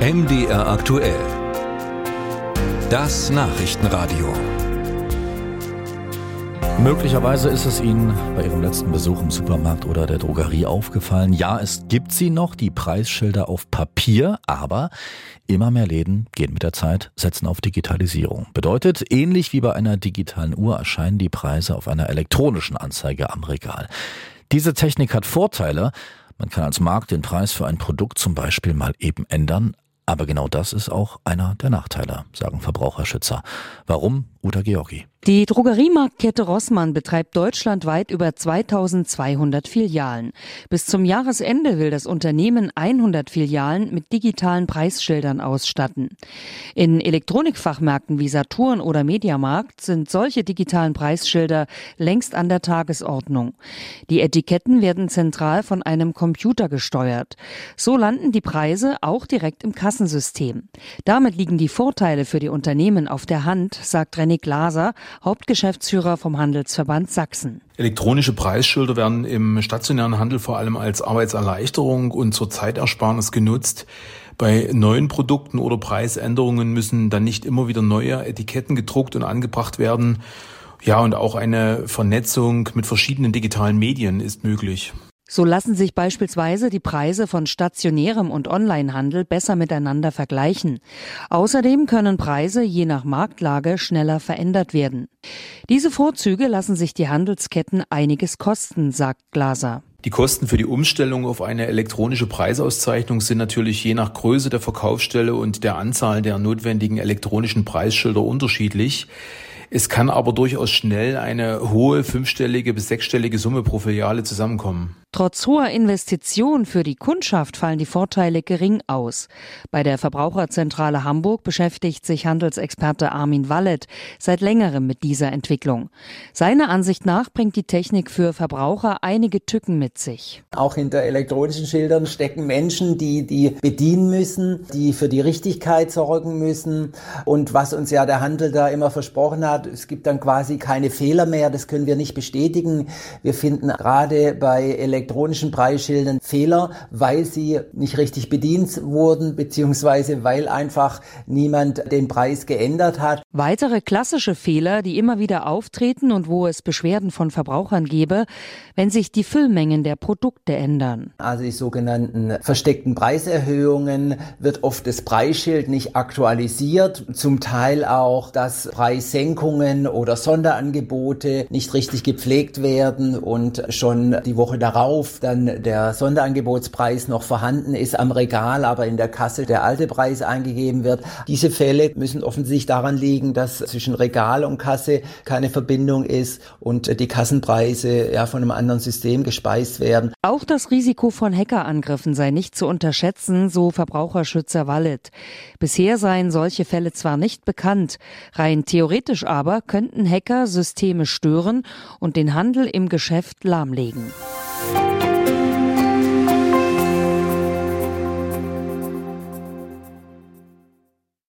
MDR aktuell. Das Nachrichtenradio. Möglicherweise ist es Ihnen bei Ihrem letzten Besuch im Supermarkt oder der Drogerie aufgefallen. Ja, es gibt sie noch, die Preisschilder auf Papier, aber immer mehr Läden gehen mit der Zeit, setzen auf Digitalisierung. Bedeutet, ähnlich wie bei einer digitalen Uhr erscheinen die Preise auf einer elektronischen Anzeige am Regal. Diese Technik hat Vorteile. Man kann als Markt den Preis für ein Produkt zum Beispiel mal eben ändern, aber genau das ist auch einer der Nachteile, sagen Verbraucherschützer. Warum? Uta Georgi. Die Drogeriemarktkette Rossmann betreibt deutschlandweit über 2200 Filialen. Bis zum Jahresende will das Unternehmen 100 Filialen mit digitalen Preisschildern ausstatten. In Elektronikfachmärkten wie Saturn oder Mediamarkt sind solche digitalen Preisschilder längst an der Tagesordnung. Die Etiketten werden zentral von einem Computer gesteuert. So landen die Preise auch direkt im Kassensystem. Damit liegen die Vorteile für die Unternehmen auf der Hand, sagt René Glaser, Hauptgeschäftsführer vom Handelsverband Sachsen. Elektronische Preisschilder werden im stationären Handel vor allem als Arbeitserleichterung und zur Zeitersparnis genutzt. Bei neuen Produkten oder Preisänderungen müssen dann nicht immer wieder neue Etiketten gedruckt und angebracht werden. Ja, und auch eine Vernetzung mit verschiedenen digitalen Medien ist möglich. So lassen sich beispielsweise die Preise von stationärem und Onlinehandel besser miteinander vergleichen. Außerdem können Preise je nach Marktlage schneller verändert werden. Diese Vorzüge lassen sich die Handelsketten einiges kosten, sagt Glaser. Die Kosten für die Umstellung auf eine elektronische Preisauszeichnung sind natürlich je nach Größe der Verkaufsstelle und der Anzahl der notwendigen elektronischen Preisschilder unterschiedlich. Es kann aber durchaus schnell eine hohe fünfstellige bis sechsstellige Summe pro Filiale zusammenkommen. Trotz hoher Investitionen für die Kundschaft fallen die Vorteile gering aus. Bei der Verbraucherzentrale Hamburg beschäftigt sich Handelsexperte Armin Wallet seit längerem mit dieser Entwicklung. Seiner Ansicht nach bringt die Technik für Verbraucher einige Tücken mit sich. Auch hinter elektronischen Schildern stecken Menschen, die die bedienen müssen, die für die Richtigkeit sorgen müssen. Und was uns ja der Handel da immer versprochen hat, es gibt dann quasi keine Fehler mehr. Das können wir nicht bestätigen. Wir finden gerade bei elektronischen elektronischen Preisschildern Fehler, weil sie nicht richtig bedient wurden, beziehungsweise weil einfach niemand den Preis geändert hat. Weitere klassische Fehler, die immer wieder auftreten und wo es Beschwerden von Verbrauchern gebe, wenn sich die Füllmengen der Produkte ändern. Also die sogenannten versteckten Preiserhöhungen wird oft das Preisschild nicht aktualisiert, zum Teil auch, dass Preissenkungen oder Sonderangebote nicht richtig gepflegt werden und schon die Woche darauf auf dann der Sonderangebotspreis noch vorhanden ist am Regal, aber in der Kasse der alte Preis eingegeben wird. Diese Fälle müssen offensichtlich daran liegen, dass zwischen Regal und Kasse keine Verbindung ist und die Kassenpreise ja von einem anderen System gespeist werden. Auch das Risiko von Hackerangriffen sei nicht zu unterschätzen, so Verbraucherschützer Wallet. Bisher seien solche Fälle zwar nicht bekannt, rein theoretisch aber könnten Hacker Systeme stören und den Handel im Geschäft lahmlegen.